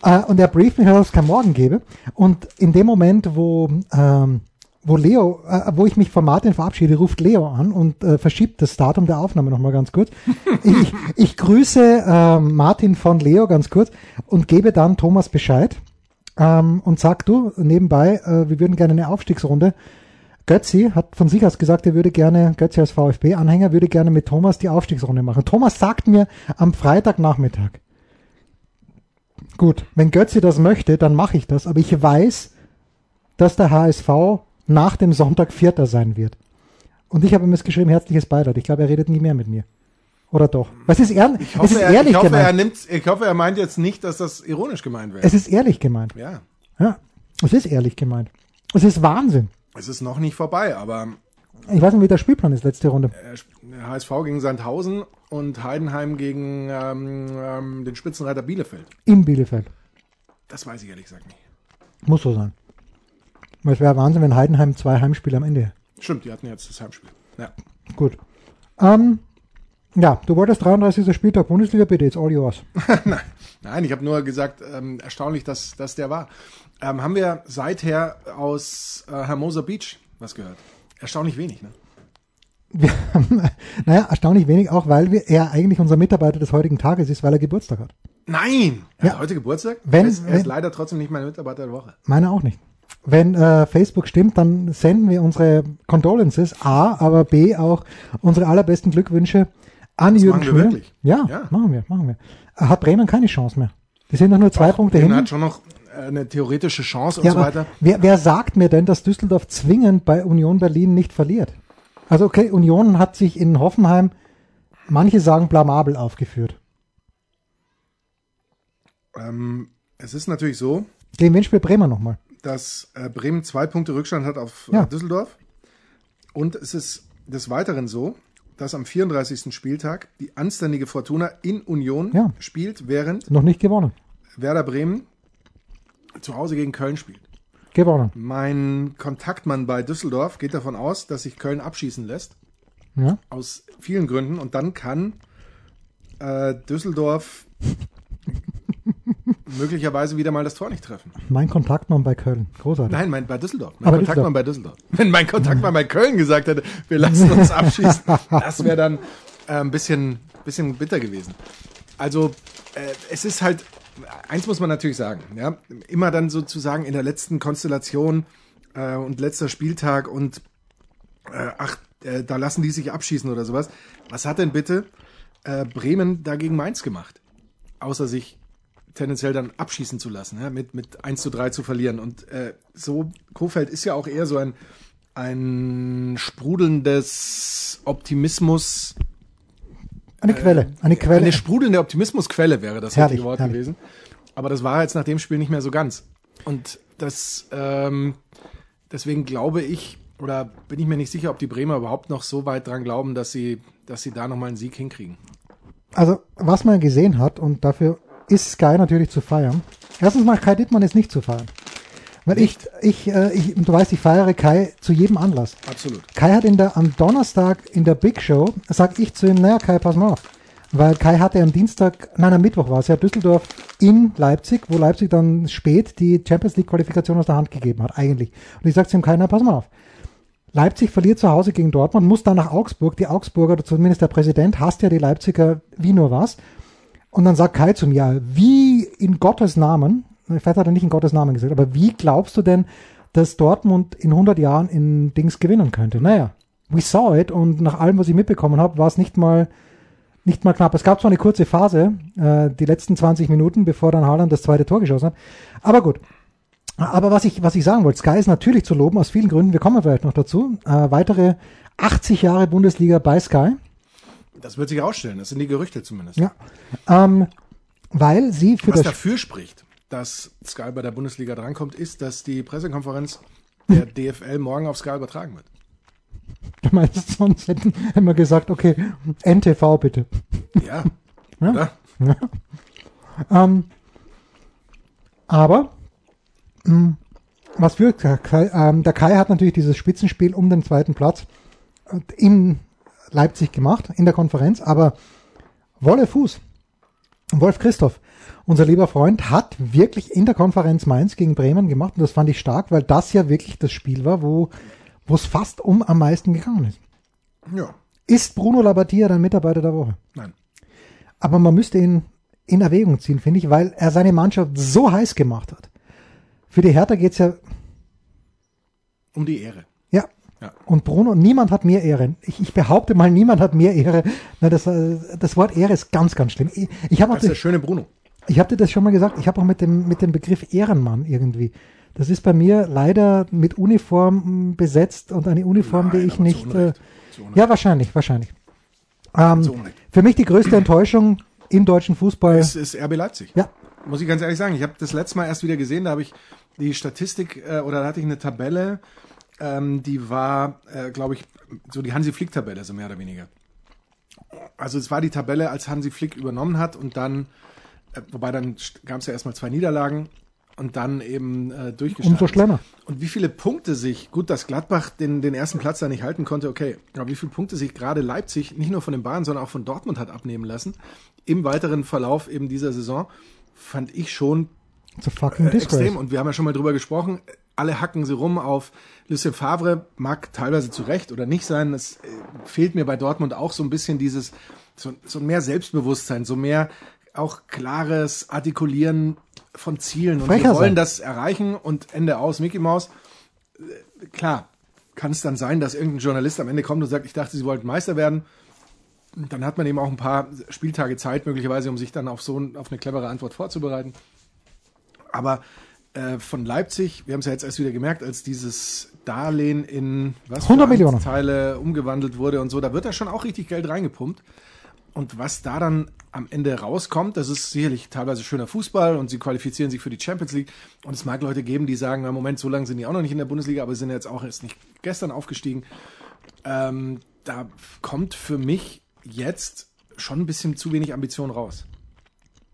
Äh, und er brieft mich, dass es kein Morgen gebe. Und in dem Moment, wo, ähm, wo Leo, äh, wo ich mich von Martin verabschiede, ruft Leo an und äh, verschiebt das Datum der Aufnahme nochmal ganz kurz. ich, ich grüße äh, Martin von Leo ganz kurz und gebe dann Thomas Bescheid ähm, und sag du nebenbei, äh, wir würden gerne eine Aufstiegsrunde. Götzi hat von sich aus gesagt, er würde gerne, Götzi als VfB-Anhänger, würde gerne mit Thomas die Aufstiegsrunde machen. Thomas sagt mir am Freitagnachmittag, gut, wenn Götzi das möchte, dann mache ich das, aber ich weiß, dass der HSV nach dem Sonntag Vierter sein wird. Und ich habe ihm es geschrieben, herzliches Beileid. Ich glaube, er redet nie mehr mit mir. Oder doch? Was ist, ehr Ich es hoffe, ist er, ehrlich ich, hoffe, er gemeint. nimmt, ich hoffe, er meint jetzt nicht, dass das ironisch gemeint wäre. Es ist ehrlich gemeint. Ja, Ja, es ist ehrlich gemeint. Es ist Wahnsinn. es ist noch nicht vorbei, aber Ich weiß nicht, wie der Spielplan ist, letzte Runde. äh, HSV gegen Sandhausen und Heidenheim gegen ähm, ähm, den Spitzenreiter Bielefeld. In Bielefeld. Das weiß ich ehrlich gesagt nicht. Muss so sein. Weil es wäre Wahnsinn, wenn Heidenheim zwei Heimspiele am Ende. Stimmt, die hatten jetzt das Heimspiel. Ja. Gut. Ähm, ja, du wolltest 33. Spieltag Bundesliga, bitte, it's all yours. Nein, ich habe nur gesagt, ähm, erstaunlich, dass, dass der war. Ähm, haben wir seither aus äh, Hermosa Beach was gehört? Erstaunlich wenig, ne? Wir haben, naja, erstaunlich wenig, auch weil wir, er eigentlich unser Mitarbeiter des heutigen Tages ist, weil er Geburtstag hat. Nein! Er Ja. hat heute Geburtstag? Wenn- er, ist, er wenn- ist leider trotzdem nicht mein Mitarbeiter der Woche. Meiner auch nicht. Wenn äh, Facebook stimmt, dann senden wir unsere Condolences, A, aber B auch unsere allerbesten Glückwünsche an Jürgen machen wir wirklich? Ja, Ja. machen wir, machen wir. Hat Bremen keine Chance mehr. Die sind noch nur zwei Punkte Bremen hin. hat schon noch eine theoretische Chance und Ja, so weiter. wer, wer sagt mir denn, dass Düsseldorf zwingend bei Union Berlin nicht verliert? Also okay, Union hat sich in Hoffenheim, manche sagen blamabel aufgeführt. Ähm, es ist natürlich so, Gegen wen spielt Bremen nochmal? dass äh, Bremen zwei Punkte Rückstand hat auf Ja. äh, Düsseldorf. Und es ist des Weiteren so, dass am 34. Spieltag die anständige Fortuna in Union Ja. spielt, während Noch nicht gewonnen. Werder Bremen zu Hause gegen Köln spielt. Gewonnen. Mein Kontaktmann bei Düsseldorf geht davon aus, dass sich Köln abschießen lässt. Ja. Aus vielen Gründen. Und dann kann äh, Düsseldorf möglicherweise wieder mal das Tor nicht treffen. Mein Kontaktmann bei Köln. Großartig. Nein, mein, bei Düsseldorf. Mein Aber Kontaktmann bei Düsseldorf. Wenn mein Kontaktmann bei Köln gesagt hätte, wir lassen uns abschießen, das wäre dann äh, ein bisschen, bisschen bitter gewesen. Also, äh, es ist halt, eins muss man natürlich sagen, ja, immer dann sozusagen in der letzten Konstellation äh, und letzter Spieltag und äh, ach, äh, da lassen die sich abschießen oder sowas. Was hat denn bitte äh, Bremen dagegen Mainz gemacht? Außer sich tendenziell dann abschießen zu lassen, ja, mit, mit 1 zu 3 zu verlieren. Und äh, so, Kofeld ist ja auch eher so ein, ein sprudelndes Optimismus, Eine Quelle. Eine Quelle. eine sprudelnde Optimismusquelle wäre das Herrlich, richtige Wort herrlich. gewesen. Aber das war jetzt nach dem Spiel nicht mehr so ganz. Und das, ähm, deswegen glaube ich, oder bin ich mir nicht sicher, ob die Bremer überhaupt noch so weit dran glauben, dass sie, dass sie da nochmal einen Sieg hinkriegen. Also, was man gesehen hat, und dafür ist Sky natürlich zu feiern. Erstens mal, Kai Dittmann ist nicht zu feiern. Weil ich, ich, äh, ich, du weißt, ich feiere Kai zu jedem Anlass. Absolut. Kai hat in der, am Donnerstag in der Big Show, sag ich zu ihm, naja, Kai, pass mal auf. Weil Kai hatte am Dienstag, nein, am Mittwoch war es ja, Düsseldorf in Leipzig, wo Leipzig dann spät die Champions League Qualifikation aus der Hand gegeben hat, eigentlich. Und ich sag zu ihm, Kai, na, pass mal auf. Leipzig verliert zu Hause gegen Dortmund, muss dann nach Augsburg. Die Augsburger, oder zumindest der Präsident, hasst ja die Leipziger wie nur was. Und dann sagt Kai zu mir, wie in Gottes Namen, vielleicht hat er nicht in Gottes Namen gesagt, aber wie glaubst du denn, dass Dortmund in 100 Jahren in Dings gewinnen könnte? Naja, we saw it und nach allem, was ich mitbekommen habe, war es nicht mal nicht mal knapp. Es gab zwar eine kurze Phase, äh, die letzten 20 Minuten, bevor dann Haaland das zweite Tor geschossen hat. Aber gut. Aber was ich, was ich sagen wollte, Sky ist natürlich zu loben aus vielen Gründen. Wir kommen vielleicht noch dazu. Äh, weitere 80 Jahre Bundesliga bei Sky. Das wird sich ausstellen. Das sind die Gerüchte zumindest. Ja. Ähm, weil sie für Was das dafür spricht, dass Sky bei der Bundesliga drankommt, ist, dass die Pressekonferenz der DFL morgen auf Sky übertragen wird. Du meinst, sonst hätten wir gesagt, okay, NTV bitte. Ja. Ja. Oder? Ähm, aber mh, was für der Kai, ähm, der Kai hat natürlich dieses Spitzenspiel um den zweiten Platz. Und Im Leipzig gemacht in der Konferenz, aber Wolle Fuß, Wolf Christoph, unser lieber Freund, hat wirklich in der Konferenz Mainz gegen Bremen gemacht und das fand ich stark, weil das ja wirklich das Spiel war, wo wo es fast um am meisten gegangen ist. Ja. Ist Bruno Labbadia dein Mitarbeiter der Woche? Nein. Aber man müsste ihn in Erwägung ziehen, finde ich, weil er seine Mannschaft so heiß gemacht hat. Für die Hertha geht's ja, Um die Ehre. ja. Ja. Und Bruno, niemand hat mehr Ehre. Ich, ich behaupte mal, niemand hat mehr Ehre. Na, das, äh, das Wort Ehre ist ganz, ganz schlimm. Ich, ich Das ist der schöne Bruno. Ich hab dir das schon mal gesagt, ich habe auch mit dem, mit dem Begriff Ehrenmann irgendwie. Das ist bei mir leider mit Uniform mm, besetzt und eine Uniform, die Nein, ich aber zu nicht. Äh, ja, wahrscheinlich, wahrscheinlich. Ähm, für mich die größte Enttäuschung im deutschen Fußball. Es ist RB Leipzig. Ja, Muss ich ganz ehrlich sagen. Ich habe das letzte Mal erst wieder gesehen, da habe ich die Statistik äh, oder da hatte ich eine Tabelle, ähm, die war, äh, glaube ich, so die Hansi Flick-Tabelle, so mehr oder weniger. Also es war die Tabelle, als Hansi Flick übernommen hat und dann, wobei dann gab es ja erstmal zwei Niederlagen und dann eben äh, durchgestartet. umso schlimmer. Und wie viele Punkte sich, gut, dass Gladbach den, den ersten Platz da nicht halten konnte, okay, aber wie viele Punkte sich gerade Leipzig nicht nur von den Bayern, sondern auch von Dortmund hat abnehmen lassen, im weiteren Verlauf eben dieser Saison, fand ich schon äh, extrem. Und wir haben ja schon mal drüber gesprochen, alle hacken sie rum auf Lucien Favre, mag teilweise zu Recht oder nicht sein. Es äh, fehlt mir bei Dortmund auch so ein bisschen dieses, so, so mehr Selbstbewusstsein, so mehr auch klares Artikulieren von Zielen. Und Frecher wir wollen sein. das erreichen und Ende aus, Mickey Mouse. Äh, Klar, kann es dann sein, dass irgendein Journalist am Ende kommt und sagt, ich dachte, sie wollten Meister werden. Dann hat man eben auch ein paar Spieltage Zeit möglicherweise, um sich dann auf so ein, auf eine clevere Antwort vorzubereiten. Aber äh, von Leipzig, wir haben es ja jetzt erst wieder gemerkt, als dieses Darlehen in was 100 Millionen. Teile umgewandelt wurde und so, da wird da schon auch richtig Geld reingepumpt. Und was da dann am Ende rauskommt, das ist sicherlich teilweise schöner Fußball und sie qualifizieren sich für die Champions League. Und es mag Leute geben, die sagen, na Moment, so lange sind die auch noch nicht in der Bundesliga, aber sind jetzt auch erst nicht gestern aufgestiegen. Ähm, da kommt für mich jetzt schon ein bisschen zu wenig Ambition raus.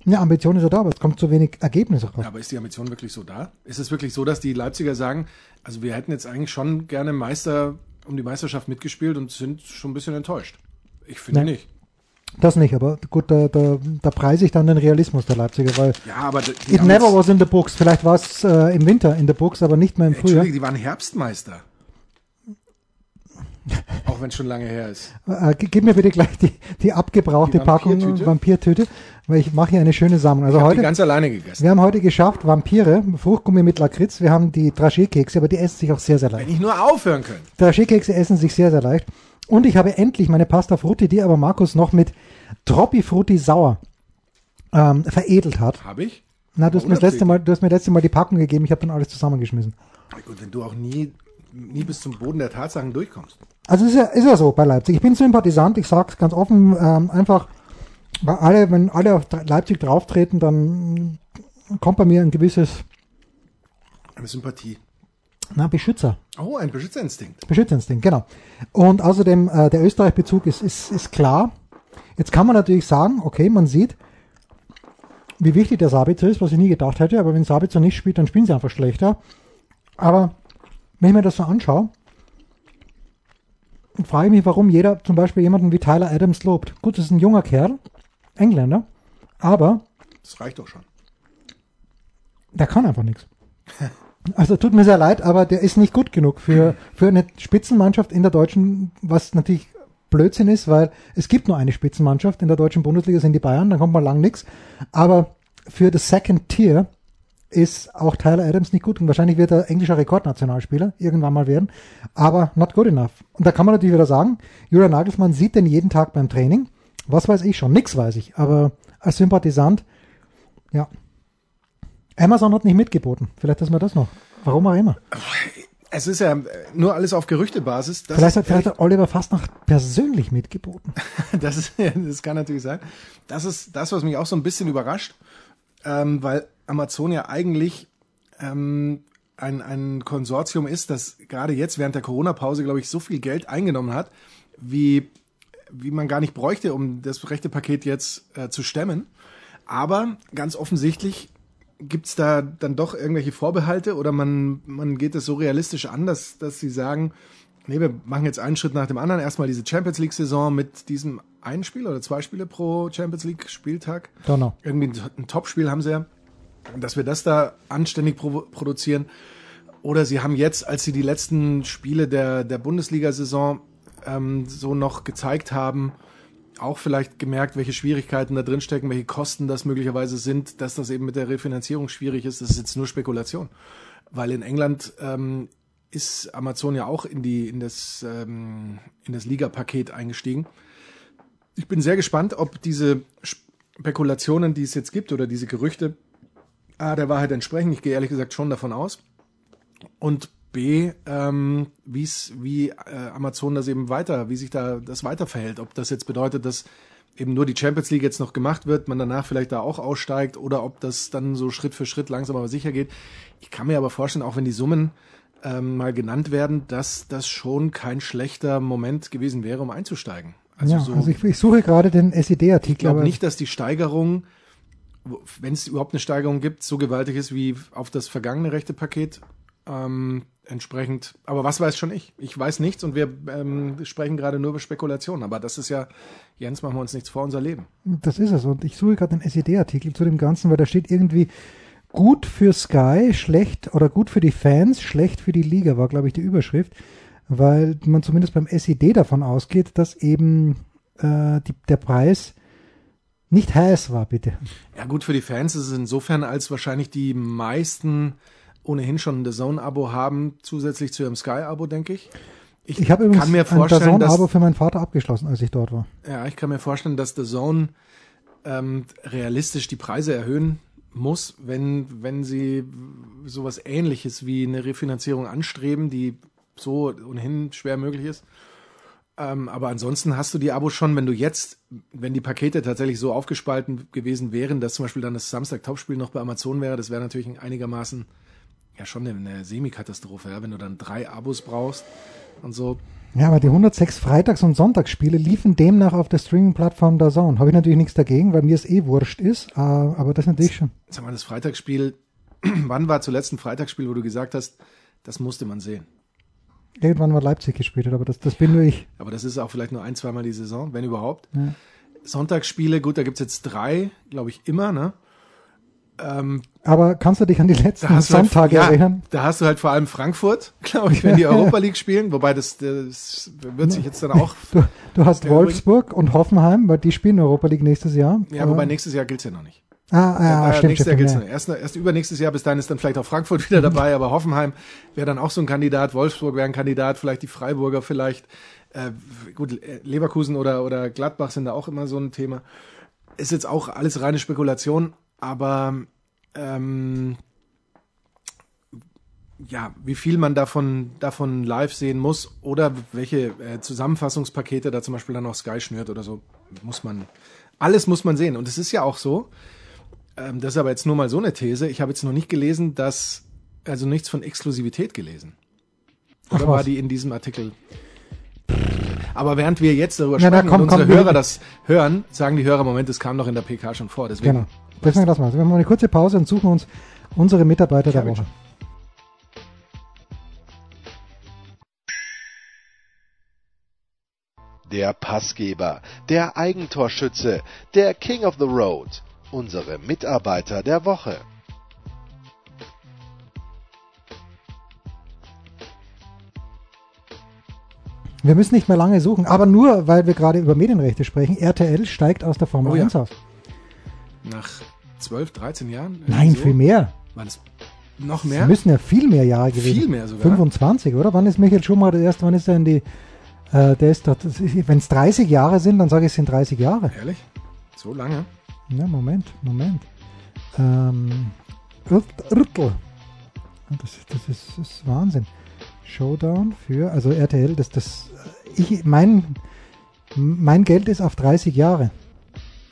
Ja, Ambition ist ja da, aber es kommt zu wenig Ergebnisse raus. Ja, aber ist die Ambition wirklich so da? Ist es wirklich so, dass die Leipziger sagen, also wir hätten jetzt eigentlich schon gerne Meister um die Meisterschaft mitgespielt und sind schon ein bisschen enttäuscht? Ich finde Nee. nicht. Das nicht, aber gut, da, da, da preise ich dann den Realismus der Leipziger, weil Ja, aber die, die it never was in the books. Vielleicht war es äh, im Winter in the books, aber nicht mehr im Frühjahr. Entschuldige, die waren Herbstmeister. Auch wenn es schon lange her ist. Äh, gib mir bitte gleich die, die abgebrauchte Die Packung Vampirtüte? Vampirtüte, weil ich mache hier eine schöne Sammlung. Also Ich habe die heute, ganz alleine gegessen. wir haben heute geschafft Vampire, Fruchtgummi mit Lakritz. Wir haben die Dragé-Kekse, aber die essen sich auch sehr, sehr leicht. Wenn ich nur aufhören könnte. Dragé-Kekse essen sich sehr, sehr leicht. Und ich habe endlich meine Pasta Frutti, die aber Markus noch mit Troppi Frutti sauer ähm, veredelt hat. Habe ich? Na, du hast, mir das letzte Mal, du hast mir das letzte Mal die Packung gegeben, ich habe dann alles zusammengeschmissen. Na Gut, wenn du auch nie, nie bis zum Boden der Tatsachen durchkommst. Also ist ja, ist ja so bei Leipzig. Ich bin Sympathisant, ich sag's ganz offen, ähm, einfach, weil alle, wenn alle auf Leipzig drauftreten, dann kommt bei mir ein gewisses, Eine Sympathie. Na, Beschützer, Oh, ein Beschützerinstinkt. Beschützerinstinkt, genau. Und außerdem, äh, der Österreich-Bezug ist, ist, ist klar. Jetzt kann man natürlich sagen, okay, man sieht, wie wichtig der Sabitzer ist, was ich nie gedacht hätte, aber wenn Sabitzer nicht spielt, dann spielen sie einfach schlechter. Aber wenn ich mir das so anschaue, frage ich mich, warum jeder zum Beispiel jemanden wie Tyler Adams lobt. Gut, das ist ein junger Kerl, Engländer, aber Das reicht doch schon. der kann einfach nichts. Also tut mir sehr leid, aber der ist nicht gut genug für, für eine Spitzenmannschaft in der deutschen, was natürlich Blödsinn ist, weil es gibt nur eine Spitzenmannschaft in der deutschen Bundesliga, sind die Bayern, dann kommt mal lang nichts. Aber für das Second Tier ist auch Tyler Adams nicht gut und wahrscheinlich wird er englischer Rekordnationalspieler irgendwann mal werden, aber not good enough. Und da kann man natürlich wieder sagen, Julian Nagelsmann sieht den jeden Tag beim Training. Was weiß ich schon? Nix weiß ich, aber als Sympathisant, ja, Amazon hat nicht mitgeboten. Vielleicht ist mir das noch. Warum auch immer. Es ist ja nur alles auf Gerüchtebasis. Das Vielleicht hat, vielleicht hat Oliver fast noch persönlich mitgeboten. Das, ist, das kann natürlich sein. Das ist das, was mich auch so ein bisschen überrascht, ähm, weil Amazon ja eigentlich ähm, ein, ein Konsortium ist, das gerade jetzt während der Corona-Pause, glaube ich, so viel Geld eingenommen hat, wie, wie man gar nicht bräuchte, um das rechte Paket jetzt äh, zu stemmen. Aber ganz offensichtlich gibt's da dann doch irgendwelche Vorbehalte oder man, man geht es so realistisch an, dass, dass sie sagen, Nee, wir machen jetzt einen Schritt nach dem anderen. Erstmal diese Champions League-Saison mit diesem einen Spiel oder zwei Spiele pro Champions League-Spieltag. Donner. Irgendwie ein, ein Topspiel haben sie ja. Dass wir das da anständig pro produzieren. Oder sie haben jetzt, als sie die letzten Spiele der, der Bundesliga-Saison ähm, so noch gezeigt haben, auch vielleicht gemerkt, welche Schwierigkeiten da drin stecken, welche Kosten das möglicherweise sind, dass das eben mit der Refinanzierung schwierig ist. Das ist jetzt nur Spekulation. Weil in England ähm, ist Amazon ja auch in die in das ähm, in das Liga-Paket eingestiegen. Ich bin sehr gespannt, ob diese Spekulationen, die es jetzt gibt oder diese Gerüchte, A, der Wahrheit entsprechen. Ich gehe ehrlich gesagt schon davon aus. Und B, ähm, wie's, wie äh, Amazon das eben weiter, wie sich da das weiter verhält. Ob das jetzt bedeutet, dass eben nur die Champions League jetzt noch gemacht wird, man danach vielleicht da auch aussteigt oder ob das dann so Schritt für Schritt langsam aber sicher geht. Ich kann mir aber vorstellen, auch wenn die Summen ähm, mal genannt werden, dass das schon kein schlechter Moment gewesen wäre, um einzusteigen. Also, ja, so, also ich, ich suche gerade den SED-Artikel. Ich glaube nicht, dass die Steigerung, wenn es überhaupt eine Steigerung gibt, so gewaltig ist wie auf das vergangene rechte Paket. Ähm, entsprechend, aber was weiß schon ich? Ich weiß nichts und wir ähm, sprechen gerade nur über Spekulationen. Aber das ist ja, Jens, machen wir uns nichts vor, unser Leben. Das ist es. Und ich suche gerade den SED-Artikel zu dem Ganzen, weil da steht irgendwie, gut für Sky, schlecht oder gut für die Fans, schlecht für die Liga, war, glaube ich, die Überschrift, weil man zumindest beim SED davon ausgeht, dass eben äh, die, der Preis nicht heiß war, bitte. Ja, gut für die Fans ist es insofern, als wahrscheinlich die meisten ohnehin schon ein The Zone-Abo haben, zusätzlich zu ihrem Sky-Abo, denke ich. Ich, ich habe übrigens mir vorstellen, ein The Zone-Abo für meinen Vater abgeschlossen, als ich dort war. Ja, ich kann mir vorstellen, dass The Zone ähm, realistisch die Preise erhöhen muss, wenn, wenn sie sowas ähnliches wie eine Refinanzierung anstreben, die so ohnehin schwer möglich ist. Ähm, aber ansonsten hast du die Abos schon, wenn du jetzt, wenn die Pakete tatsächlich so aufgespalten gewesen wären, dass zum Beispiel dann das Samstag-Topspiel noch bei Amazon wäre, das wäre natürlich einigermaßen ja schon eine, Semikatastrophe, ja, wenn du dann drei Abos brauchst und so. Ja, aber die 106 Freitags- und Sonntagsspiele liefen demnach auf der Streaming-Plattform der Zone. Habe ich natürlich nichts dagegen, weil mir es eh wurscht ist, äh, aber das natürlich schon. Sag mal, das Freitagsspiel, wann war zuletzt ein Freitagsspiel, wo du gesagt hast, das musste man sehen? Irgendwann war Leipzig gespielt aber das, das bin nur ich. Aber das ist auch vielleicht nur ein, zweimal die Saison, wenn überhaupt. Ja. Sonntagsspiele, gut, da gibt's jetzt drei, glaube ich, immer, ne? Ähm, aber kannst du dich an die letzten halt Sonntage halt, erinnern? Ja, da hast du halt vor allem Frankfurt, glaube ich, wenn die Europa League spielen, wobei das, das wird sich jetzt dann auch. Du, du hast Wolfsburg und Hoffenheim, weil die spielen Europa League nächstes Jahr. Ja, wobei nächstes Jahr gilt's ja noch nicht. Ah, ja, ja stimmt, nächstes Jahr gilt's ja. noch. Erst, erst übernächstes Jahr, bis dahin ist dann vielleicht auch Frankfurt wieder dabei, aber Hoffenheim wäre dann auch so ein Kandidat, Wolfsburg wäre ein Kandidat, vielleicht die Freiburger vielleicht. Äh, gut, Leverkusen oder, oder Gladbach sind da auch immer so ein Thema. Ist jetzt auch alles reine Spekulation, aber ähm, ja, wie viel man davon, davon live sehen muss oder welche äh, Zusammenfassungspakete da zum Beispiel dann auch Sky schnürt oder so, muss man, alles muss man sehen. Und es ist ja auch so, ähm, das ist aber jetzt nur mal so eine These, ich habe jetzt noch nicht gelesen, dass, also nichts von Exklusivität gelesen. Oder Ach, war die in diesem Artikel? Aber während wir jetzt darüber ja, sprechen da kommt, und unsere Hörer das hören, sagen die Hörer, Moment, es kam doch in der PK schon vor. Deswegen genau. Lassen wir es. Wir machen eine kurze Pause und suchen uns unsere Mitarbeiter der Woche. Der Passgeber, der Eigentorschütze, der King of the Road, unsere Mitarbeiter der Woche. Wir müssen nicht mehr lange suchen, aber nur, weil wir gerade über Medienrechte sprechen. RTL steigt aus der Formel oh ja. 1 aus. Nach 12, 13 Jahren? Nein, so? viel mehr. War das noch mehr? Es müssen ja viel mehr Jahre gewesen Viel mehr sogar. 25, oder? Wann ist Michael Schumacher erst, wann ist er in die, äh, der ist dort, wenn es 30 Jahre sind, dann sage ich, es sind 30 Jahre. Ehrlich? So lange? Ja, Moment, Moment. Ähm, Rüttel. Das, das, ist, das ist Wahnsinn. Showdown für, also RTL, das, das, ich, mein, mein Geld ist auf 30 Jahre.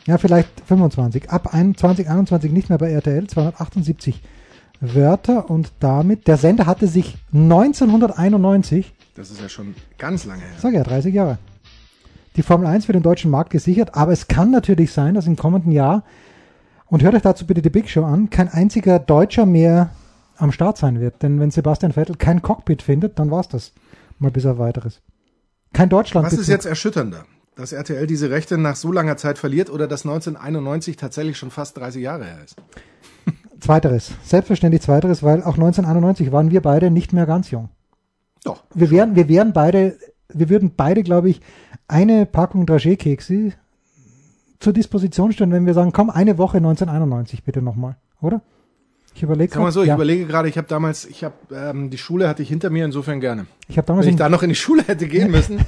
Ja, vielleicht 25. Ab 2021 nicht mehr bei RTL, 278 Wörter und damit, der Sender hatte sich 1991. Das ist ja schon ganz lange her. Sag ja, 30 Jahre. Die Formel 1 für den deutschen Markt gesichert, aber es kann natürlich sein, dass im kommenden Jahr, und hört euch dazu bitte die Big Show an, kein einziger Deutscher mehr am Start sein wird. Denn wenn Sebastian Vettel kein Cockpit findet, dann war's das. Mal bis auf weiteres. Kein Deutschland. Was ist jetzt erschütternder? Dass RTL diese Rechte nach so langer Zeit verliert oder dass 1991 tatsächlich schon fast 30 Jahre her ist? Zweiteres. Selbstverständlich zweiteres, weil auch 1991 waren wir beide nicht mehr ganz jung. Doch. Wir wären, wir wären beide, wir würden beide, glaube ich, eine Packung Dragé-Kekse zur Disposition stellen, wenn wir sagen, komm, eine Woche 1991 bitte nochmal, oder? Ich überlege Sag mal so, ich überlege gerade, ich habe damals, ich habe ähm, die Schule hatte ich hinter mir, insofern gerne. Ich habe damals, Wenn ich da noch in die Schule hätte gehen müssen,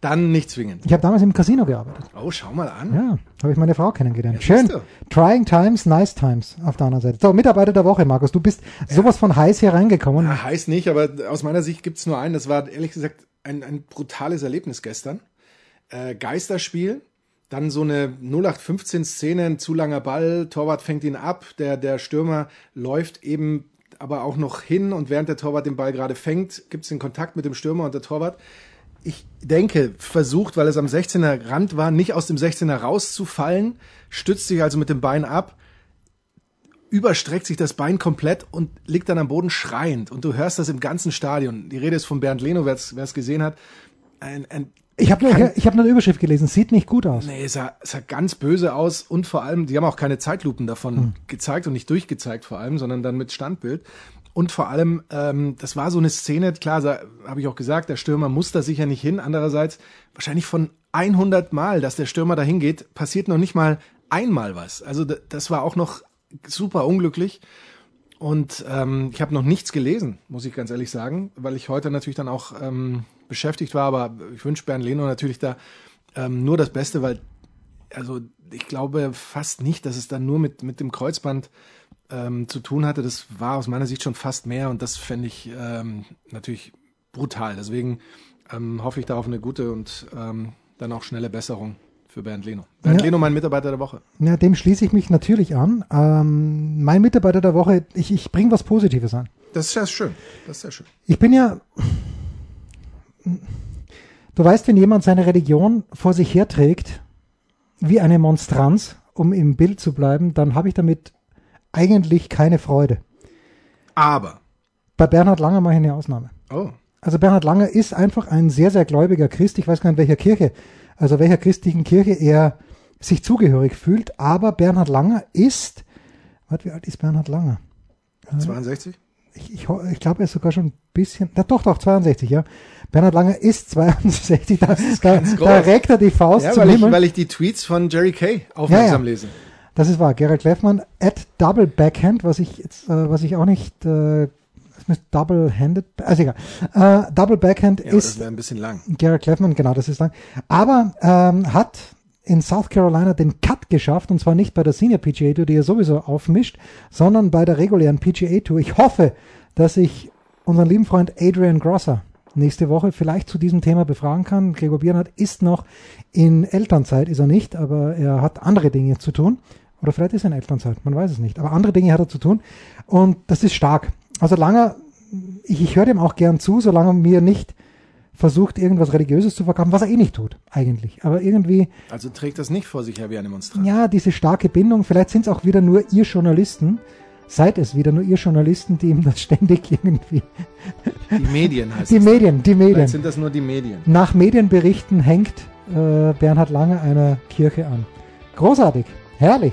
dann nicht zwingend. ich hab damals im Casino gearbeitet. Oh, schau mal an. Ja, habe ich meine Frau kennengelernt. Ja, Schön. Trying times, nice times auf der anderen Seite. So, Mitarbeiter der Woche, Markus. Du bist sowas von heiß hier reingekommen. Ja, heißt nicht, aber aus meiner Sicht gibt's nur einen. Das war ehrlich gesagt ein, ein brutales Erlebnis gestern. Äh, Geisterspiel, dann so eine 0815-Szene, ein zu langer Ball, Torwart fängt ihn ab, der, der Stürmer läuft eben aber auch noch hin und während der Torwart den Ball gerade fängt, gibt's den Kontakt mit dem Stürmer und der Torwart. Ich denke, versucht, weil es am 16er Rand war, nicht aus dem 16er rauszufallen, stützt sich also mit dem Bein ab, überstreckt sich das Bein komplett und liegt dann am Boden schreiend. Und du hörst das im ganzen Stadion. Die Rede ist von Bernd Leno, wer es gesehen hat. Ein, ein, Ich habe nur, ich hab nur eine Überschrift gelesen. Sieht nicht gut aus. nee, es sah, sah ganz böse aus und vor allem, die haben auch keine Zeitlupen davon gezeigt und nicht durchgezeigt vor allem, sondern dann mit Standbild. Und vor allem, ähm, das war so eine Szene, klar, habe ich auch gesagt, der Stürmer muss da sicher nicht hin. Andererseits, wahrscheinlich von 100 Mal, dass der Stürmer da hingeht, passiert noch nicht mal einmal was. Also das war auch noch super unglücklich. Und ähm, ich habe noch nichts gelesen, muss ich ganz ehrlich sagen, weil ich heute natürlich dann auch ähm, beschäftigt war. Aber ich wünsche Bernd Leno natürlich da ähm, nur das Beste, weil also ich glaube fast nicht, dass es dann nur mit, mit dem Kreuzband ähm, zu tun hatte. Das war aus meiner Sicht schon fast mehr und das fände ich ähm, natürlich brutal. Deswegen ähm, hoffe ich da auf eine gute und ähm, dann auch schnelle Besserung für Bernd Leno. Bernd Ja. Leno, mein Mitarbeiter der Woche. Ja, dem schließe ich mich natürlich an. Ähm, mein Mitarbeiter der Woche, ich, ich bringe was Positives an. Das ist sehr schön. Das ist sehr schön. Ich bin ja. Du weißt, wenn jemand seine Religion vor sich herträgt, wie eine Monstranz, um im Bild zu bleiben, dann habe ich damit eigentlich keine Freude. Aber. Bei Bernhard Langer mache ich eine Ausnahme. Oh. Also Bernhard Langer ist einfach ein sehr, sehr gläubiger Christ. Ich weiß gar nicht, welcher Kirche, also welcher christlichen Kirche er sich zugehörig fühlt. Aber Bernhard Langer ist, warte, wie alt ist Bernhard Langer? 62? Ich, ich, ho- ich glaube, er ist sogar schon ein bisschen, na doch, doch, 62, ja. Bernhard Langer ist 62, da, da, ganz groß. da reckt er die Faust Ja, zum weil ich, weil ich die Tweets von Jerry Kay aufmerksam Ja, ja. lese. Das ist wahr. Gerald Kleffmann at Double Backhand, was ich jetzt, äh, was ich auch nicht, äh, Double-Handed, also egal. Äh, Double Backhand Ja, aber das ist wäre ein bisschen lang. Garrett Kleffman, genau, das ist lang. Aber ähm, hat in South Carolina den Cut geschafft und zwar nicht bei der Senior PGA Tour, die er sowieso aufmischt, sondern bei der regulären PGA Tour. Ich hoffe, dass ich unseren lieben Freund Adrian Grosser nächste Woche vielleicht zu diesem Thema befragen kann. Gregor Biernhardt ist noch in Elternzeit, ist er nicht, aber er hat andere Dinge zu tun. Oder vielleicht ist er in Elternzeit, man weiß es nicht. Aber andere Dinge hat er zu tun und das ist stark. Also Langer, ich, ich höre dem auch gern zu, solange er mir nicht versucht, irgendwas Religiöses zu verkaufen, was er eh nicht tut, eigentlich. Aber irgendwie, Also trägt das nicht vor sich her wie eine Monstranz. ja, diese starke Bindung, vielleicht sind es auch wieder nur ihr Journalisten, seid es wieder nur ihr Journalisten, die ihm das ständig irgendwie, Die Medien heißt die es. Medien, die Vielleicht Medien. sind das nur die Medien. Nach Medienberichten hängt äh, Bernhard Lange einer Kirche an. Großartig, herrlich.